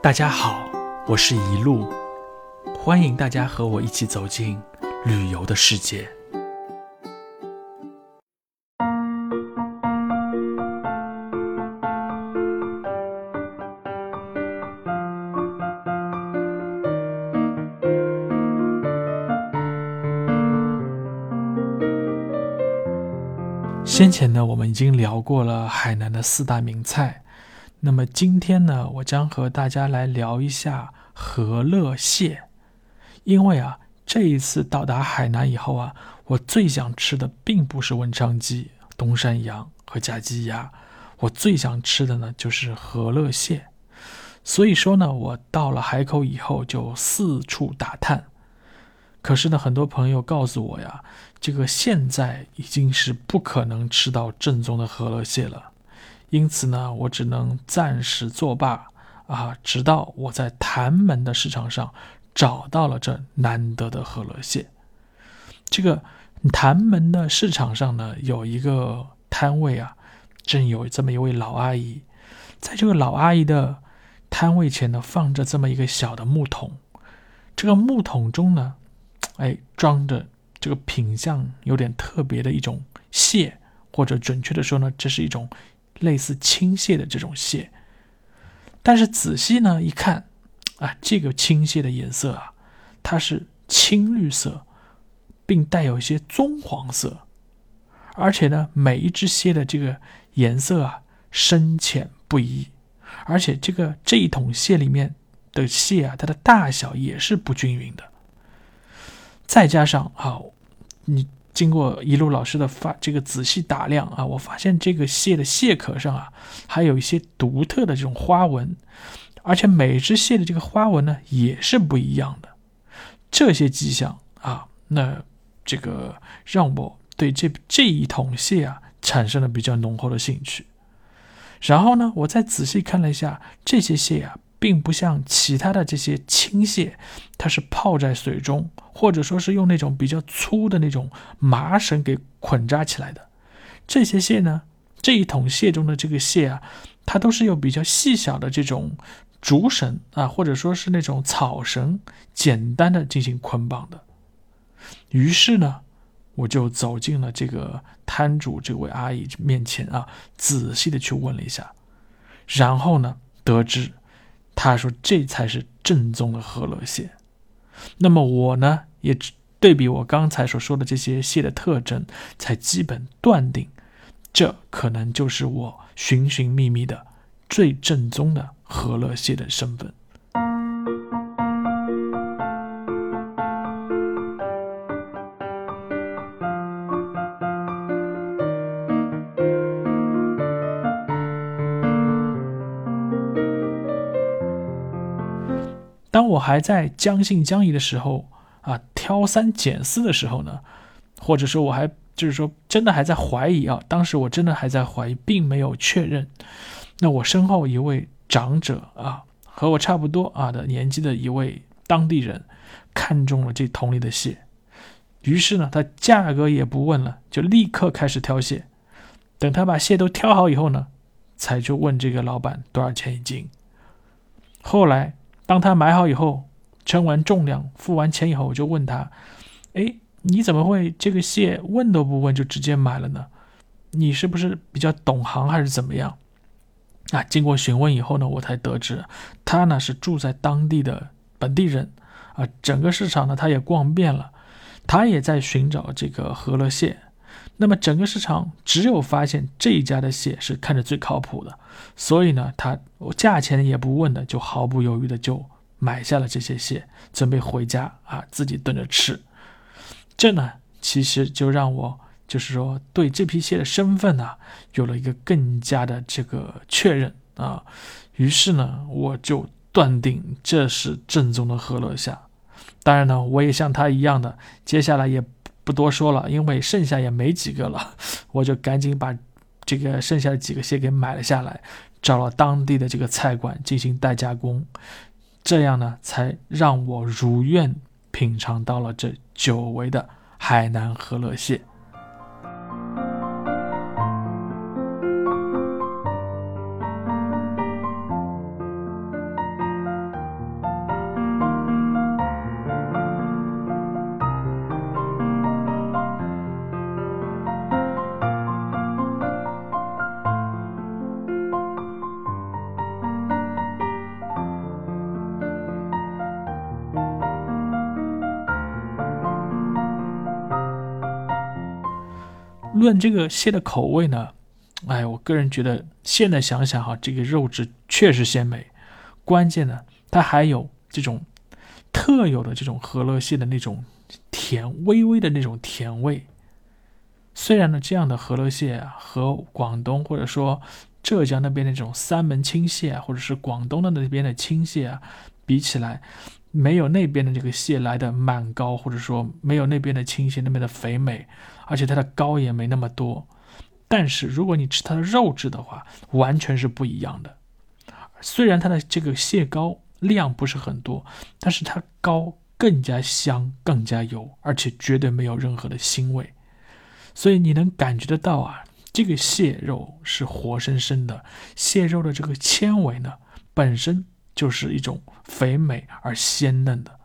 大家好，我是一路，欢迎大家和我一起走进旅游的世界。先前呢，我们已经聊过了海南的四大名菜。那么今天呢，我将和大家来聊一下和乐蟹。因为啊，这一次到达海南以后啊，我最想吃的并不是文昌鸡、东山羊和甲鸡鸭，我最想吃的呢就是和乐蟹。所以说呢，我到了海口以后就四处打探。可是呢，很多朋友告诉我呀，这个现在已经是不可能吃到正宗的和乐蟹了，因此呢，我只能暂时作罢啊，直到我在潭门的市场上找到了这难得的和乐蟹。这个潭门的市场上呢，有一个摊位啊，正有这么一位老阿姨，在这个老阿姨的摊位前呢，放着这么一个小的木桶，这个木桶中呢。哎，装着这个品相有点特别的一种蟹，或者准确的说呢，这是一种类似青蟹的这种蟹。但是仔细呢一看，啊，这个青蟹的颜色啊，它是青绿色，并带有一些棕黄色，而且呢，每一只蟹的这个颜色啊深浅不一，而且这个这一桶蟹里面的蟹啊，它的大小也是不均匀的。再加上啊，你经过一路老师的发这个仔细打量啊，我发现这个蟹的蟹壳上啊，还有一些独特的这种花纹，而且每只蟹的这个花纹呢也是不一样的。这些迹象啊，那这个让我对这这一桶蟹啊产生了比较浓厚的兴趣。然后呢，我再仔细看了一下这些蟹啊。并不像其他的这些青蟹，它是泡在水中，或者说是用那种比较粗的那种麻绳给捆扎起来的。这些蟹呢，这一桶蟹中的这个蟹啊，它都是用比较细小的这种竹绳啊，或者说是那种草绳，简单的进行捆绑的。于是呢，我就走进了这个摊主这位阿姨面前啊，仔细的去问了一下，然后呢，得知。他说：“这才是正宗的和乐蟹。”那么我呢，也对比我刚才所说的这些蟹的特征，才基本断定，这可能就是我寻寻觅觅的最正宗的和乐蟹的身份。当我还在将信将疑的时候啊，挑三拣四的时候呢，或者说我还就是说真的还在怀疑啊，当时我真的还在怀疑，并没有确认。那我身后一位长者啊，和我差不多啊的年纪的一位当地人，看中了这桶里的蟹，于是呢，他价格也不问了，就立刻开始挑蟹。等他把蟹都挑好以后呢，才就问这个老板多少钱一斤。后来。当他买好以后，称完重量、付完钱以后，我就问他：“哎，你怎么会这个蟹问都不问就直接买了呢？你是不是比较懂行还是怎么样？”啊，经过询问以后呢，我才得知他呢是住在当地的本地人，啊，整个市场呢他也逛遍了，他也在寻找这个和乐蟹。那么整个市场只有发现这一家的蟹是看着最靠谱的，所以呢，他价钱也不问的，就毫不犹豫的就买下了这些蟹，准备回家啊自己炖着吃。这呢，其实就让我就是说对这批蟹的身份呢有了一个更加的这个确认啊。于是呢，我就断定这是正宗的河乐虾。当然呢，我也像他一样的，接下来也。不多说了，因为剩下也没几个了，我就赶紧把这个剩下的几个蟹给买了下来，找了当地的这个菜馆进行代加工，这样呢，才让我如愿品尝到了这久违的海南和乐蟹。论这个蟹的口味呢，哎，我个人觉得现在想想哈，这个肉质确实鲜美，关键呢，它还有这种特有的这种河乐蟹的那种甜，微微的那种甜味。虽然呢，这样的河乐蟹啊，和广东或者说浙江那边的这种三门青蟹啊，或者是广东的那边的青蟹啊，比起来，没有那边的这个蟹来的满膏，或者说没有那边的青蟹那边的肥美，而且它的膏也没那么多。但是如果你吃它的肉质的话，完全是不一样的。虽然它的这个蟹膏量不是很多，但是它膏更加香，更加油，而且绝对没有任何的腥味。所以你能感觉得到啊，这个蟹肉是活生生的，蟹肉的这个纤维呢，本身就是一种肥美而鲜嫩的。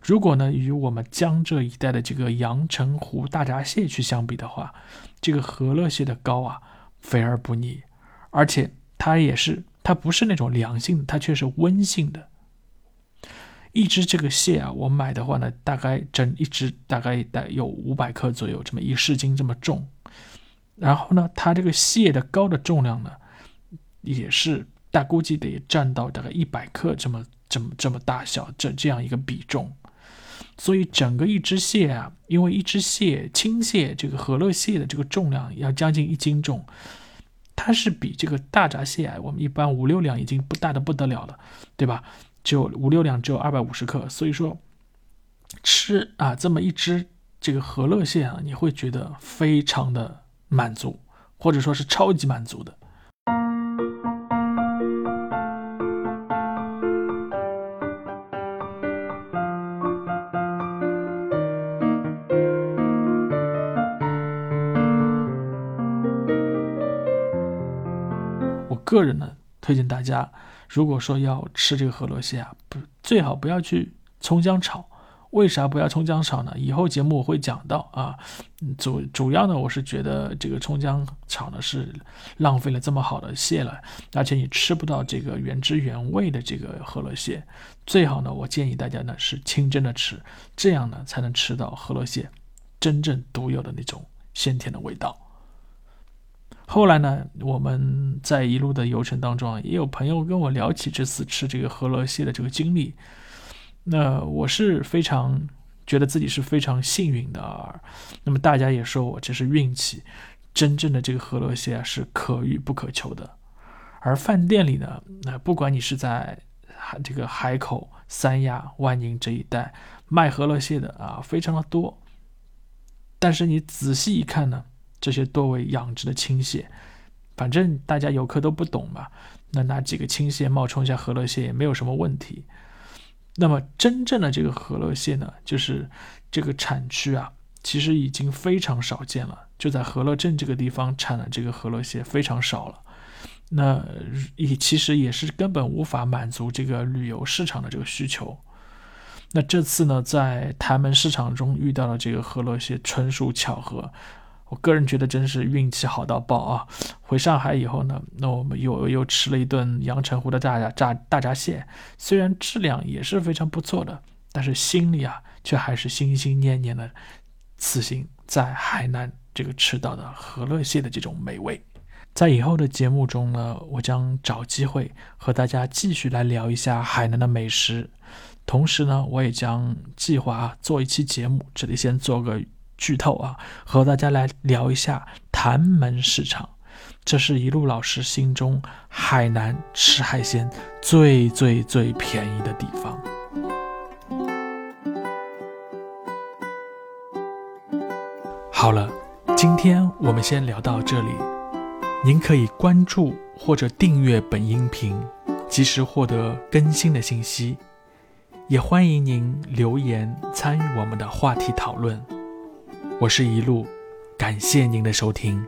如果呢与我们江浙一带的这个阳澄湖大闸蟹去相比的话，这个和乐蟹的膏啊肥而不腻，而且它也是它不是那种凉性的，它却是温性的。一只这个蟹啊，我买的话呢，大概整一只大概得有五百克左右，这么一市斤这么重。然后呢，它这个蟹的膏的重量呢，也是大估计得占到大概一百克这么这么这么大小这这样一个比重。所以整个一只蟹啊，因为一只蟹青蟹这个和乐蟹的这个重量要将近一斤重，它是比这个大闸蟹啊，我们一般五六两已经不大的不得了了，对吧？就五六两只有二百五十克，所以说吃啊这么一只这个和乐蟹啊，你会觉得非常的满足，或者说是超级满足的。个人呢，推荐大家，如果说要吃这个河螺蟹啊，不最好不要去葱姜炒。为啥不要葱姜炒呢？以后节目我会讲到啊。主主要呢，我是觉得这个葱姜炒呢是浪费了这么好的蟹了，而且你吃不到这个原汁原味的这个河螺蟹。最好呢，我建议大家呢是清蒸的吃，这样呢才能吃到河螺蟹真正独有的那种鲜甜的味道。后来呢，我们在一路的游程当中啊，也有朋友跟我聊起这次吃这个河螺蟹的这个经历。那我是非常觉得自己是非常幸运的啊。那么大家也说我这是运气，真正的这个河螺蟹啊是可遇不可求的。而饭店里呢，那不管你是在这个海口、三亚、万宁这一带卖河螺蟹的啊，非常的多。但是你仔细一看呢？这些多为养殖的青蟹，反正大家游客都不懂嘛，那拿几个青蟹冒充一下河乐蟹也没有什么问题。那么真正的这个河乐蟹呢，就是这个产区啊，其实已经非常少见了，就在河乐镇这个地方产的这个河乐蟹非常少了。那也其实也是根本无法满足这个旅游市场的这个需求。那这次呢，在台门市场中遇到了这个河乐蟹，纯属巧合。我个人觉得真是运气好到爆啊！回上海以后呢，那我们又又吃了一顿阳澄湖的大闸大大闸蟹，虽然质量也是非常不错的，但是心里啊却还是心心念念的此行在海南这个吃到的和乐蟹的这种美味。在以后的节目中呢，我将找机会和大家继续来聊一下海南的美食，同时呢，我也将计划做一期节目，这里先做个。剧透啊，和大家来聊一下潭门市场，这是一路老师心中海南吃海鲜最最最便宜的地方。好了，今天我们先聊到这里。您可以关注或者订阅本音频，及时获得更新的信息。也欢迎您留言参与我们的话题讨论。我是一路，感谢您的收听。